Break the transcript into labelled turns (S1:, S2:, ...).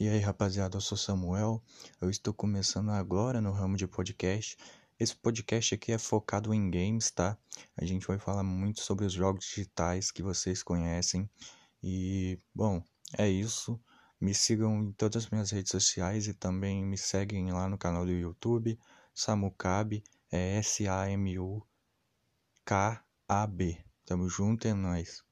S1: E aí, rapaziada, eu sou Samuel. Eu estou começando agora no ramo de podcast. Esse podcast aqui é focado em games, tá? A gente vai falar muito sobre os jogos digitais que vocês conhecem. E, bom, é isso. Me sigam em todas as minhas redes sociais e também me seguem lá no canal do YouTube, Samucab, é S-A-M-U-K-A-B. Tamo junto, é nóis.